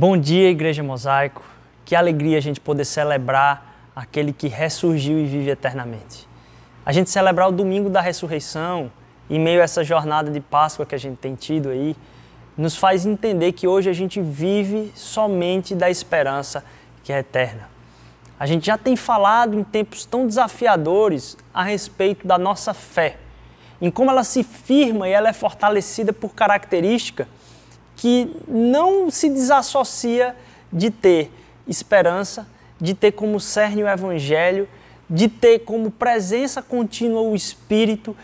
Bom dia, Igreja Mosaico. Que alegria a gente poder celebrar aquele que ressurgiu e vive eternamente. A gente celebrar o domingo da ressurreição, em meio a essa jornada de Páscoa que a gente tem tido aí, nos faz entender que hoje a gente vive somente da esperança que é eterna. A gente já tem falado em tempos tão desafiadores a respeito da nossa fé, em como ela se firma e ela é fortalecida por característica que não se desassocia de ter esperança, de ter como cerne o Evangelho, de ter como presença contínua o Espírito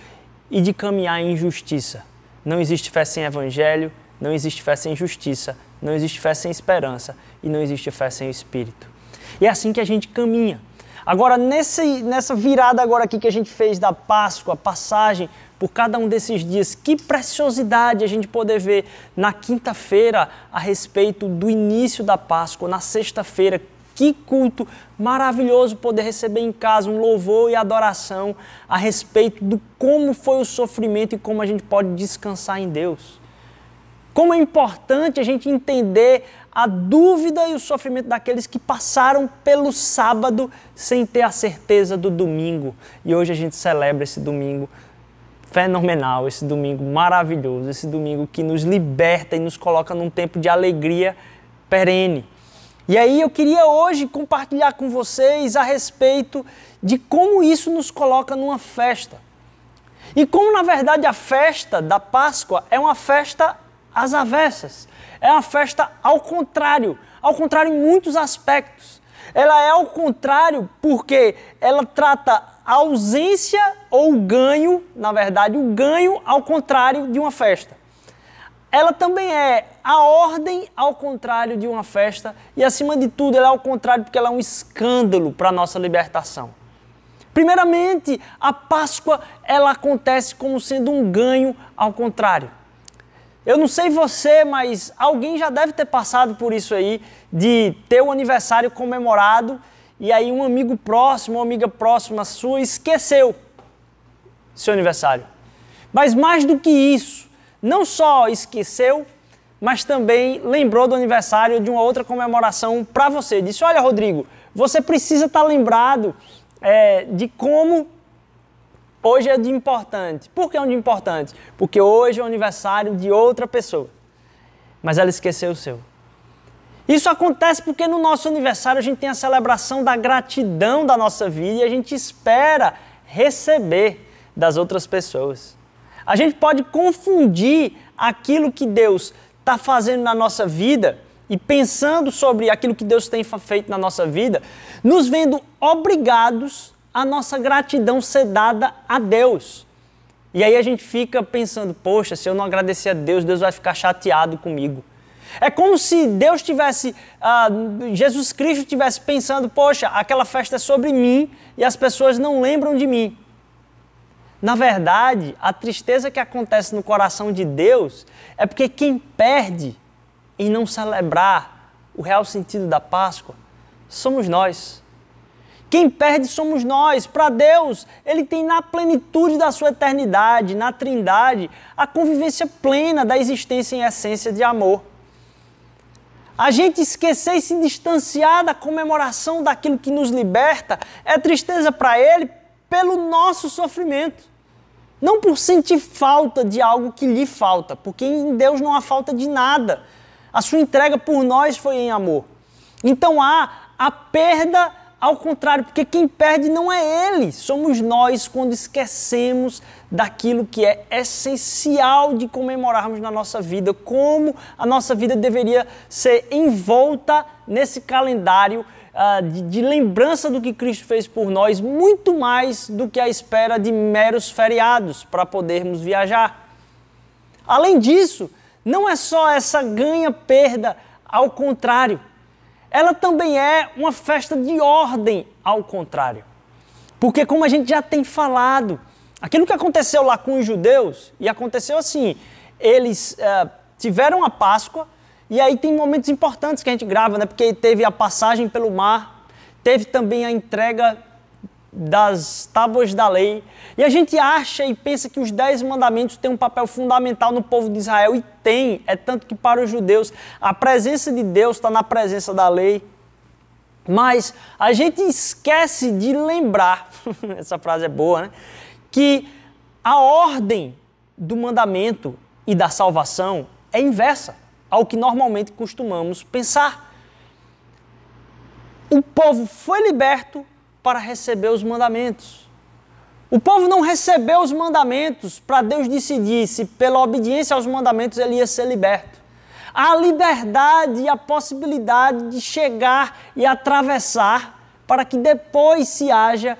e de caminhar em justiça. Não existe fé sem Evangelho, não existe fé sem justiça, não existe fé sem esperança e não existe fé sem Espírito. E é assim que a gente caminha. Agora, nesse, nessa virada agora aqui que a gente fez da Páscoa, passagem por cada um desses dias, que preciosidade a gente poder ver na quinta-feira a respeito do início da Páscoa, na sexta-feira, que culto maravilhoso poder receber em casa um louvor e adoração a respeito do como foi o sofrimento e como a gente pode descansar em Deus. Como é importante a gente entender a dúvida e o sofrimento daqueles que passaram pelo sábado sem ter a certeza do domingo. E hoje a gente celebra esse domingo fenomenal, esse domingo maravilhoso, esse domingo que nos liberta e nos coloca num tempo de alegria perene. E aí eu queria hoje compartilhar com vocês a respeito de como isso nos coloca numa festa. E como na verdade a festa da Páscoa é uma festa às avessas. É uma festa ao contrário, ao contrário em muitos aspectos. Ela é ao contrário porque ela trata a ausência ou o ganho, na verdade, o ganho ao contrário de uma festa. Ela também é a ordem ao contrário de uma festa e, acima de tudo, ela é ao contrário porque ela é um escândalo para a nossa libertação. Primeiramente, a Páscoa ela acontece como sendo um ganho ao contrário. Eu não sei você, mas alguém já deve ter passado por isso aí, de ter o aniversário comemorado e aí um amigo próximo, uma amiga próxima sua esqueceu seu aniversário. Mas mais do que isso, não só esqueceu, mas também lembrou do aniversário de uma outra comemoração para você. Disse: Olha, Rodrigo, você precisa estar tá lembrado é, de como Hoje é dia importante. Por que é um dia importante? Porque hoje é o aniversário de outra pessoa. Mas ela esqueceu o seu. Isso acontece porque no nosso aniversário a gente tem a celebração da gratidão da nossa vida e a gente espera receber das outras pessoas. A gente pode confundir aquilo que Deus está fazendo na nossa vida e pensando sobre aquilo que Deus tem feito na nossa vida, nos vendo obrigados a nossa gratidão ser dada a Deus. E aí a gente fica pensando, poxa, se eu não agradecer a Deus, Deus vai ficar chateado comigo. É como se Deus tivesse, ah, Jesus Cristo tivesse pensando, poxa, aquela festa é sobre mim e as pessoas não lembram de mim. Na verdade, a tristeza que acontece no coração de Deus é porque quem perde em não celebrar o real sentido da Páscoa somos nós. Quem perde somos nós. Para Deus, Ele tem na plenitude da sua eternidade, na Trindade, a convivência plena da existência em essência de amor. A gente esquecer e se distanciar da comemoração daquilo que nos liberta é tristeza para Ele pelo nosso sofrimento. Não por sentir falta de algo que lhe falta, porque em Deus não há falta de nada. A sua entrega por nós foi em amor. Então há a perda ao contrário, porque quem perde não é ele, somos nós quando esquecemos daquilo que é essencial de comemorarmos na nossa vida, como a nossa vida deveria ser envolta nesse calendário uh, de, de lembrança do que Cristo fez por nós, muito mais do que a espera de meros feriados para podermos viajar. Além disso, não é só essa ganha-perda, ao contrário ela também é uma festa de ordem ao contrário. Porque, como a gente já tem falado, aquilo que aconteceu lá com os judeus, e aconteceu assim: eles é, tiveram a Páscoa, e aí tem momentos importantes que a gente grava, né? Porque teve a passagem pelo mar, teve também a entrega das tábuas da lei. E a gente acha e pensa que os dez mandamentos têm um papel fundamental no povo de Israel, e tem. É tanto que para os judeus a presença de Deus está na presença da lei. Mas a gente esquece de lembrar, essa frase é boa, né? Que a ordem do mandamento e da salvação é inversa ao que normalmente costumamos pensar. O povo foi liberto para receber os mandamentos. O povo não recebeu os mandamentos para Deus decidir se, pela obediência aos mandamentos, ele ia ser liberto. A liberdade e a possibilidade de chegar e atravessar para que depois se haja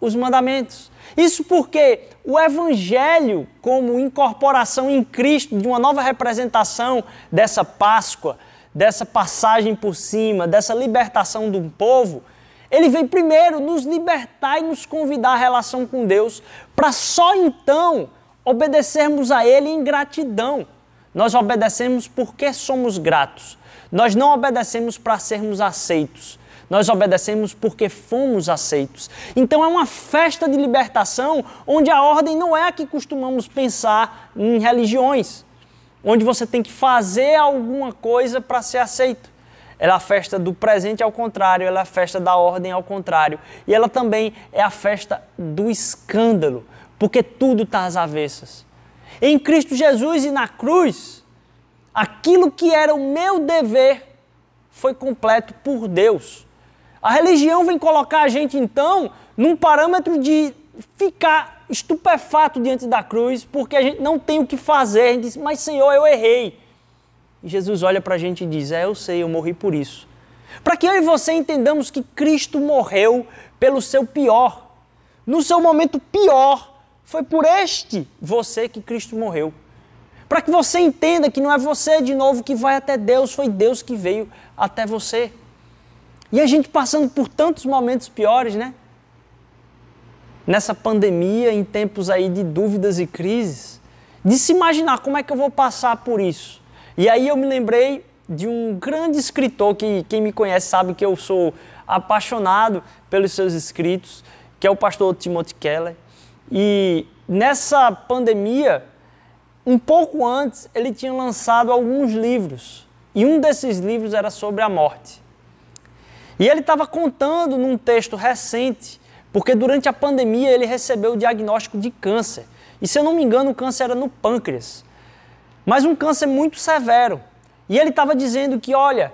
os mandamentos. Isso porque o Evangelho, como incorporação em Cristo de uma nova representação dessa Páscoa, dessa passagem por cima, dessa libertação do povo, ele vem primeiro nos libertar e nos convidar à relação com Deus, para só então obedecermos a Ele em gratidão. Nós obedecemos porque somos gratos. Nós não obedecemos para sermos aceitos. Nós obedecemos porque fomos aceitos. Então é uma festa de libertação onde a ordem não é a que costumamos pensar em religiões, onde você tem que fazer alguma coisa para ser aceito. Ela é a festa do presente ao contrário, ela é a festa da ordem ao contrário. E ela também é a festa do escândalo, porque tudo está às avessas. Em Cristo Jesus e na cruz, aquilo que era o meu dever foi completo por Deus. A religião vem colocar a gente então num parâmetro de ficar estupefato diante da cruz, porque a gente não tem o que fazer. A gente diz, mas Senhor, eu errei. E Jesus olha para a gente e diz: É, eu sei, eu morri por isso. Para que eu e você entendamos que Cristo morreu pelo seu pior. No seu momento pior, foi por este você que Cristo morreu. Para que você entenda que não é você de novo que vai até Deus, foi Deus que veio até você. E a gente passando por tantos momentos piores, né? Nessa pandemia, em tempos aí de dúvidas e crises, de se imaginar como é que eu vou passar por isso. E aí eu me lembrei de um grande escritor que quem me conhece sabe que eu sou apaixonado pelos seus escritos, que é o pastor Timothy Keller. E nessa pandemia, um pouco antes, ele tinha lançado alguns livros. E um desses livros era sobre a morte. E ele estava contando num texto recente, porque durante a pandemia ele recebeu o diagnóstico de câncer. E se eu não me engano, o câncer era no pâncreas mas um câncer muito severo. E ele estava dizendo que, olha,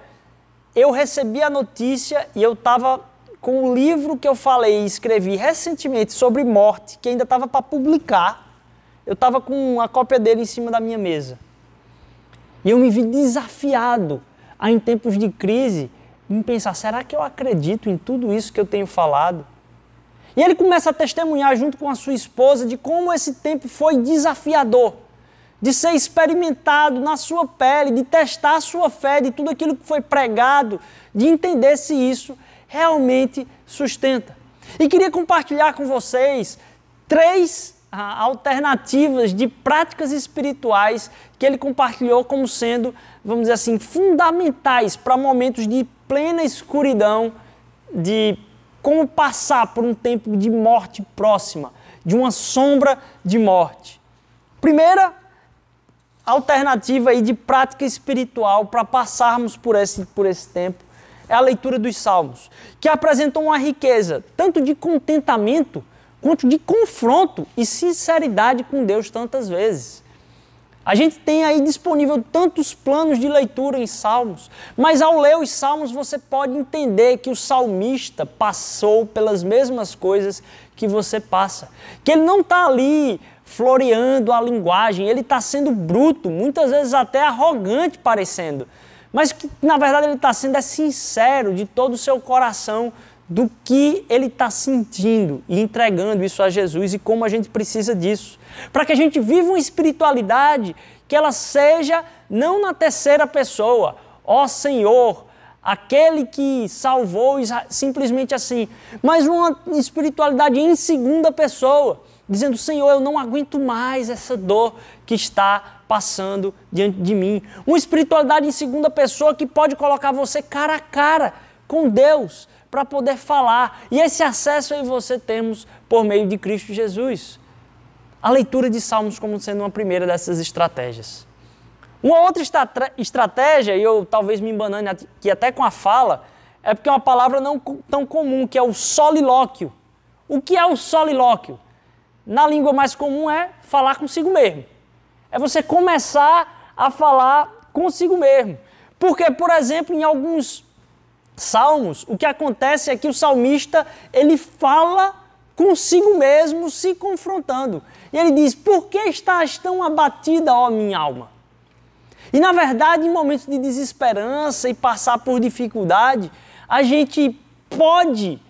eu recebi a notícia e eu estava com o livro que eu falei e escrevi recentemente sobre morte, que ainda estava para publicar. Eu estava com a cópia dele em cima da minha mesa. E eu me vi desafiado a, em tempos de crise, em pensar: será que eu acredito em tudo isso que eu tenho falado? E ele começa a testemunhar junto com a sua esposa de como esse tempo foi desafiador de ser experimentado na sua pele, de testar a sua fé, de tudo aquilo que foi pregado, de entender se isso realmente sustenta. E queria compartilhar com vocês três ah, alternativas de práticas espirituais que ele compartilhou como sendo, vamos dizer assim, fundamentais para momentos de plena escuridão, de como passar por um tempo de morte próxima, de uma sombra de morte. Primeira alternativa aí de prática espiritual para passarmos por esse, por esse tempo é a leitura dos Salmos, que apresentam uma riqueza tanto de contentamento quanto de confronto e sinceridade com Deus tantas vezes. A gente tem aí disponível tantos planos de leitura em Salmos, mas ao ler os Salmos você pode entender que o salmista passou pelas mesmas coisas que você passa, que ele não está ali floreando a linguagem, ele está sendo bruto, muitas vezes até arrogante parecendo, mas que na verdade ele está sendo é sincero de todo o seu coração do que ele está sentindo e entregando isso a Jesus e como a gente precisa disso. Para que a gente viva uma espiritualidade que ela seja não na terceira pessoa, ó Senhor, aquele que salvou simplesmente assim, mas uma espiritualidade em segunda pessoa dizendo: Senhor, eu não aguento mais essa dor que está passando diante de mim. Uma espiritualidade em segunda pessoa que pode colocar você cara a cara com Deus, para poder falar. E esse acesso aí você temos por meio de Cristo Jesus. A leitura de Salmos como sendo uma primeira dessas estratégias. Uma outra estratégia, e eu talvez me embanane aqui até com a fala, é porque é uma palavra não tão comum, que é o solilóquio. O que é o solilóquio? Na língua mais comum é falar consigo mesmo. É você começar a falar consigo mesmo. Porque, por exemplo, em alguns salmos, o que acontece é que o salmista, ele fala consigo mesmo, se confrontando. E ele diz: Por que estás tão abatida, ó minha alma? E na verdade, em momentos de desesperança e passar por dificuldade, a gente pode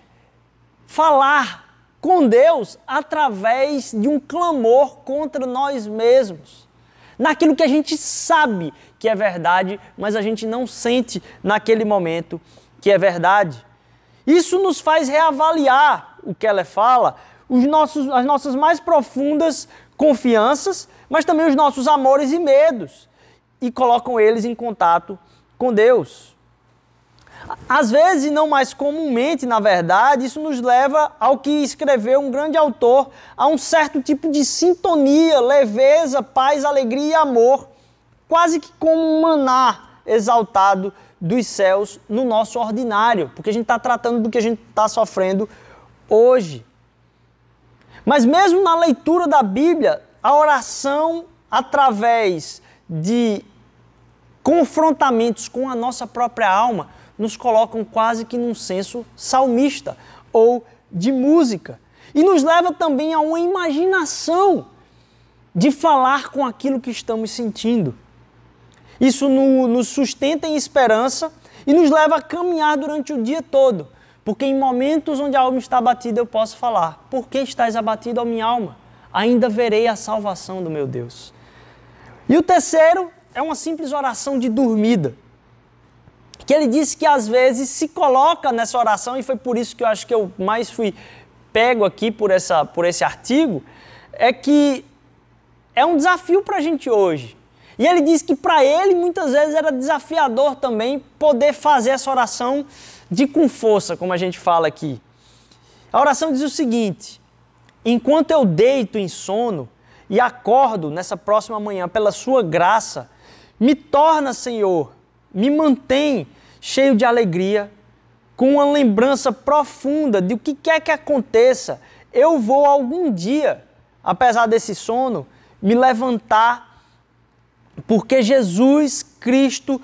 falar com Deus através de um clamor contra nós mesmos. Naquilo que a gente sabe que é verdade, mas a gente não sente naquele momento que é verdade. Isso nos faz reavaliar o que ela fala, os nossos, as nossas mais profundas confianças, mas também os nossos amores e medos, e colocam eles em contato com Deus. Às vezes, não mais comumente, na verdade, isso nos leva ao que escreveu um grande autor, a um certo tipo de sintonia, leveza, paz, alegria e amor, quase que como um maná exaltado dos céus no nosso ordinário, porque a gente está tratando do que a gente está sofrendo hoje. Mas mesmo na leitura da Bíblia, a oração através de confrontamentos com a nossa própria alma nos colocam quase que num senso salmista ou de música. E nos leva também a uma imaginação de falar com aquilo que estamos sentindo. Isso no, nos sustenta em esperança e nos leva a caminhar durante o dia todo. Porque em momentos onde a alma está abatida, eu posso falar: Por que estás abatido, ó minha alma? Ainda verei a salvação do meu Deus. E o terceiro é uma simples oração de dormida que ele disse que às vezes se coloca nessa oração, e foi por isso que eu acho que eu mais fui pego aqui por, essa, por esse artigo, é que é um desafio para a gente hoje. E ele disse que para ele muitas vezes era desafiador também poder fazer essa oração de com força, como a gente fala aqui. A oração diz o seguinte: Enquanto eu deito em sono e acordo nessa próxima manhã pela sua graça, me torna, Senhor, me mantém cheio de alegria, com uma lembrança profunda de o que quer que aconteça, eu vou algum dia, apesar desse sono, me levantar, porque Jesus Cristo,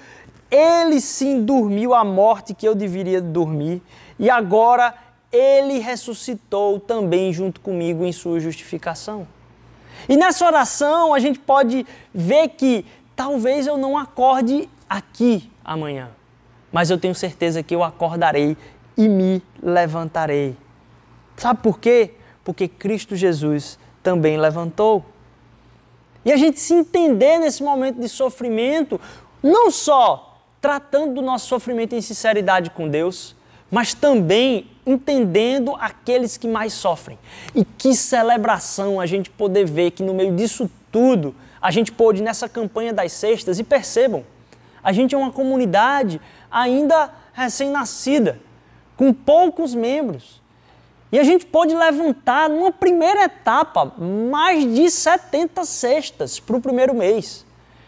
ele sim dormiu a morte que eu deveria dormir, e agora ele ressuscitou também junto comigo em sua justificação. E nessa oração a gente pode ver que talvez eu não acorde aqui amanhã, mas eu tenho certeza que eu acordarei e me levantarei. Sabe por quê? Porque Cristo Jesus também levantou. E a gente se entender nesse momento de sofrimento, não só tratando do nosso sofrimento em sinceridade com Deus, mas também entendendo aqueles que mais sofrem. E que celebração a gente poder ver que no meio disso tudo, a gente pôde nessa campanha das cestas e percebam, a gente é uma comunidade ainda recém-nascida, com poucos membros. E a gente pode levantar, numa primeira etapa, mais de 70 cestas para o primeiro mês.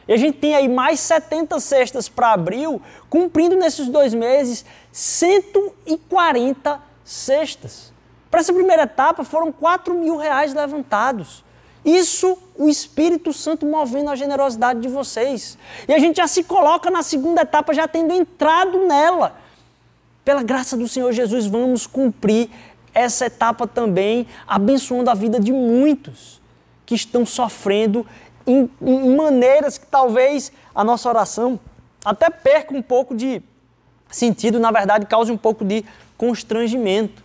E a gente tem aí mais 70 cestas para abril, cumprindo nesses dois meses 140 cestas. Para essa primeira etapa foram 4 mil reais levantados. Isso o Espírito Santo movendo a generosidade de vocês. E a gente já se coloca na segunda etapa, já tendo entrado nela. Pela graça do Senhor Jesus, vamos cumprir essa etapa também, abençoando a vida de muitos que estão sofrendo em, em maneiras que talvez a nossa oração até perca um pouco de sentido, na verdade, cause um pouco de constrangimento.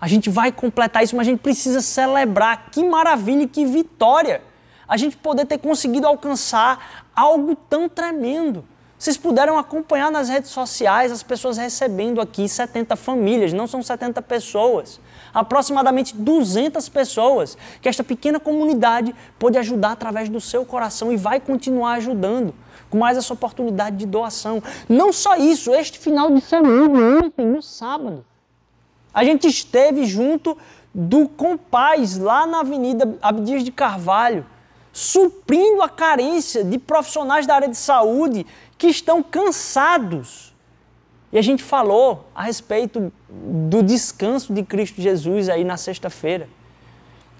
A gente vai completar isso, mas a gente precisa celebrar. Que maravilha e que vitória! A gente poder ter conseguido alcançar algo tão tremendo Vocês puderam acompanhar nas redes sociais as pessoas recebendo aqui 70 famílias, não são 70 pessoas. Aproximadamente 200 pessoas que esta pequena comunidade pôde ajudar através do seu coração e vai continuar ajudando com mais essa oportunidade de doação. Não só isso, este final de semana, ontem, no sábado, a gente esteve junto do Compaz, lá na Avenida Abdias de Carvalho, suprindo a carência de profissionais da área de saúde que estão cansados. E a gente falou a respeito do descanso de Cristo Jesus aí na sexta-feira,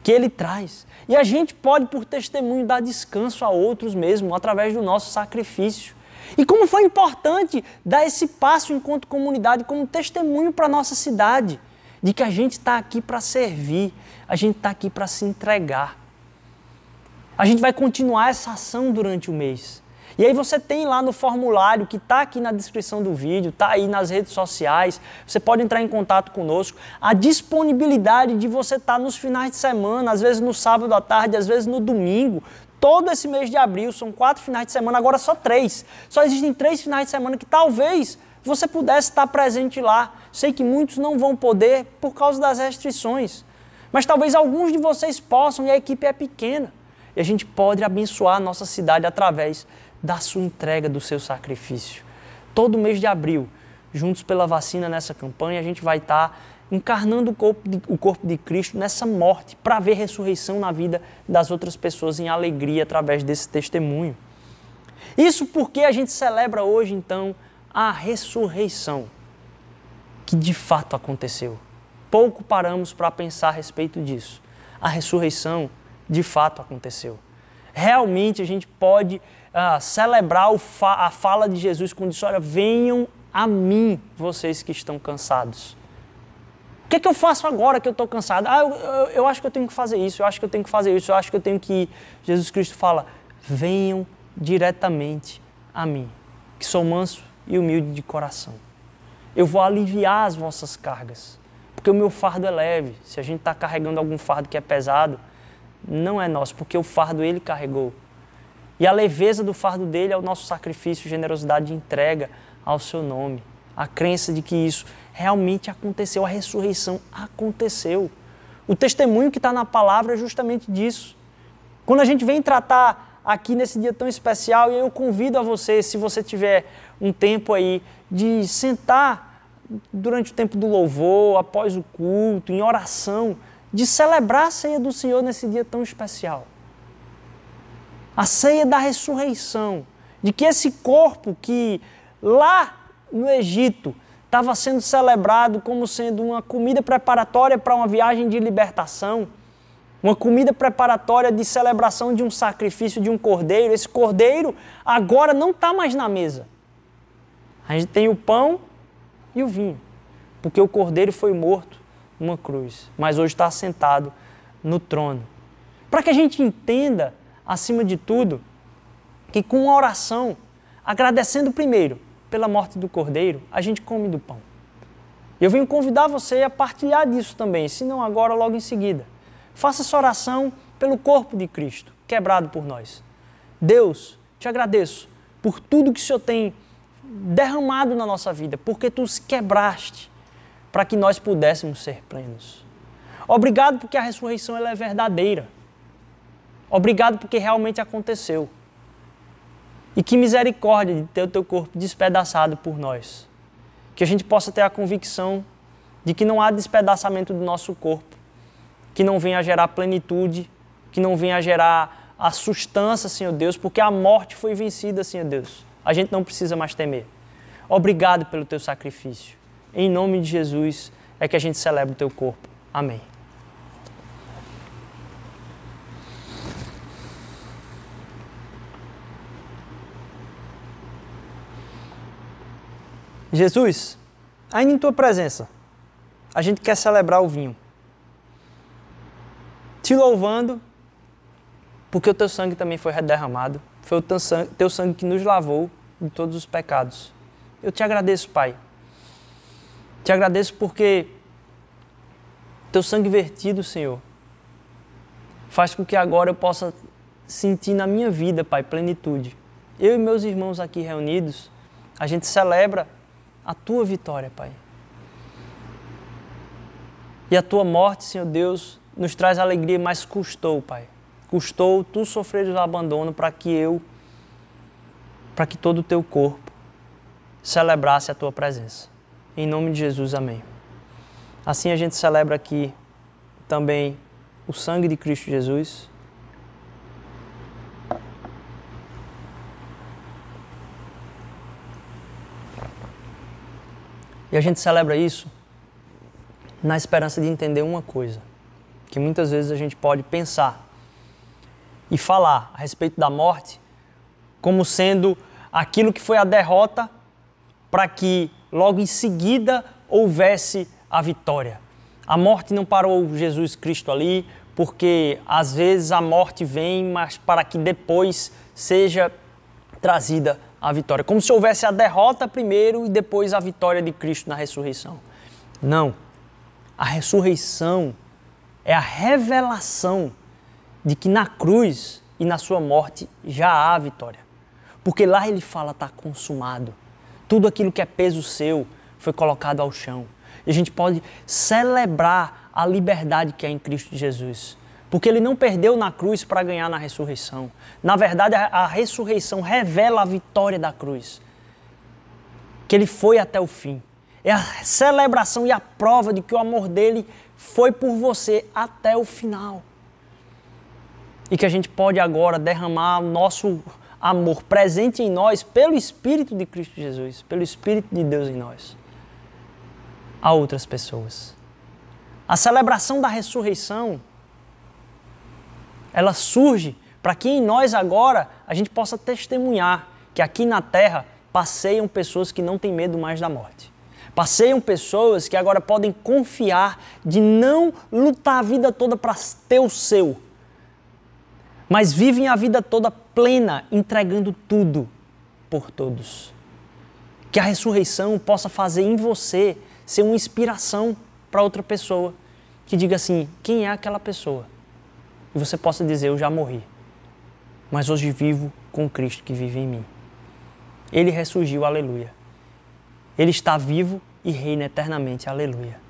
que ele traz. E a gente pode, por testemunho, dar descanso a outros mesmo, através do nosso sacrifício. E como foi importante dar esse passo enquanto comunidade, como testemunho para a nossa cidade, de que a gente está aqui para servir, a gente está aqui para se entregar. A gente vai continuar essa ação durante o mês. E aí você tem lá no formulário que está aqui na descrição do vídeo, está aí nas redes sociais, você pode entrar em contato conosco, a disponibilidade de você estar tá nos finais de semana, às vezes no sábado à tarde, às vezes no domingo, todo esse mês de abril, são quatro finais de semana, agora só três. Só existem três finais de semana que talvez você pudesse estar presente lá. Sei que muitos não vão poder por causa das restrições, mas talvez alguns de vocês possam e a equipe é pequena. E a gente pode abençoar a nossa cidade através da sua entrega, do seu sacrifício. Todo mês de abril, juntos pela vacina nessa campanha, a gente vai estar encarnando o corpo de, o corpo de Cristo nessa morte, para ver ressurreição na vida das outras pessoas em alegria através desse testemunho. Isso porque a gente celebra hoje, então, a ressurreição, que de fato aconteceu. Pouco paramos para pensar a respeito disso. A ressurreição de fato aconteceu. Realmente a gente pode uh, celebrar fa a fala de Jesus quando disse: Olha, venham a mim, vocês que estão cansados. O que, é que eu faço agora que eu estou cansado? Ah, eu, eu, eu, acho que eu tenho que fazer isso, eu acho que eu tenho que fazer isso, eu acho que eu tenho que ir. Jesus Cristo fala: venham diretamente a mim, que sou manso e humilde de coração. Eu vou aliviar as vossas cargas, porque o meu fardo é leve. Se a gente está carregando algum fardo que é pesado, não é nosso, porque o fardo ele carregou. E a leveza do fardo dele é o nosso sacrifício, generosidade de entrega ao seu nome. A crença de que isso realmente aconteceu, a ressurreição aconteceu. O testemunho que está na palavra é justamente disso. Quando a gente vem tratar aqui nesse dia tão especial, e eu convido a você, se você tiver um tempo aí, de sentar durante o tempo do louvor, após o culto, em oração, de celebrar a ceia do Senhor nesse dia tão especial. A ceia da ressurreição, de que esse corpo que lá no Egito estava sendo celebrado como sendo uma comida preparatória para uma viagem de libertação, uma comida preparatória de celebração de um sacrifício de um cordeiro. Esse cordeiro agora não está mais na mesa. A gente tem o pão e o vinho, porque o cordeiro foi morto numa cruz, mas hoje está sentado no trono. Para que a gente entenda acima de tudo, que com uma oração, agradecendo primeiro pela morte do cordeiro, a gente come do pão. Eu venho convidar você a partilhar disso também, se não agora, logo em seguida. Faça essa oração pelo corpo de Cristo, quebrado por nós. Deus, te agradeço por tudo que o Senhor tem derramado na nossa vida, porque tu os quebraste para que nós pudéssemos ser plenos. Obrigado porque a ressurreição ela é verdadeira. Obrigado porque realmente aconteceu. E que misericórdia de ter o teu corpo despedaçado por nós. Que a gente possa ter a convicção de que não há despedaçamento do nosso corpo, que não venha a gerar plenitude, que não venha a gerar a sustância, Senhor Deus, porque a morte foi vencida, Senhor Deus. A gente não precisa mais temer. Obrigado pelo teu sacrifício. Em nome de Jesus é que a gente celebra o teu corpo. Amém. Jesus, ainda em tua presença, a gente quer celebrar o vinho. Te louvando, porque o teu sangue também foi derramado. Foi o teu sangue, teu sangue que nos lavou de todos os pecados. Eu te agradeço, Pai. Te agradeço porque teu sangue vertido, Senhor, faz com que agora eu possa sentir na minha vida, Pai, plenitude. eu e meus irmãos aqui reunidos, a gente celebra a tua vitória, Pai. E a tua morte, Senhor Deus, nos traz alegria, mas custou, Pai. Custou tu sofreres o abandono para que eu, para que todo o teu corpo celebrasse a tua presença. Em nome de Jesus, amém. Assim a gente celebra aqui também o sangue de Cristo Jesus. E a gente celebra isso na esperança de entender uma coisa, que muitas vezes a gente pode pensar e falar a respeito da morte como sendo aquilo que foi a derrota para que logo em seguida houvesse a vitória. A morte não parou Jesus Cristo ali, porque às vezes a morte vem, mas para que depois seja trazida a vitória. Como se houvesse a derrota primeiro e depois a vitória de Cristo na ressurreição. Não. A ressurreição é a revelação de que na cruz e na sua morte já há vitória. Porque lá ele fala está consumado. Tudo aquilo que é peso seu foi colocado ao chão. E a gente pode celebrar a liberdade que é em Cristo Jesus. Porque ele não perdeu na cruz para ganhar na ressurreição. Na verdade, a, a ressurreição revela a vitória da cruz. Que ele foi até o fim. É a celebração e a prova de que o amor dele foi por você até o final. E que a gente pode agora derramar o nosso amor presente em nós pelo Espírito de Cristo Jesus, pelo Espírito de Deus em nós, a outras pessoas. A celebração da ressurreição, ela surge para que em nós agora a gente possa testemunhar que aqui na terra passeiam pessoas que não têm medo mais da morte. Passeiam pessoas que agora podem confiar de não lutar a vida toda para ter o seu, mas vivem a vida toda plena, entregando tudo por todos. Que a ressurreição possa fazer em você ser uma inspiração para outra pessoa. Que diga assim: quem é aquela pessoa? E você possa dizer: eu já morri, mas hoje vivo com Cristo que vive em mim. Ele ressurgiu, aleluia. Ele está vivo e reina eternamente, aleluia.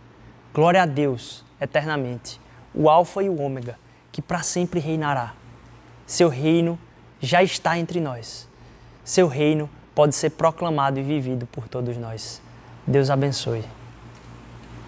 Glória a Deus eternamente, o Alfa e o Ômega, que para sempre reinará. Seu reino já está entre nós. Seu reino pode ser proclamado e vivido por todos nós. Deus abençoe.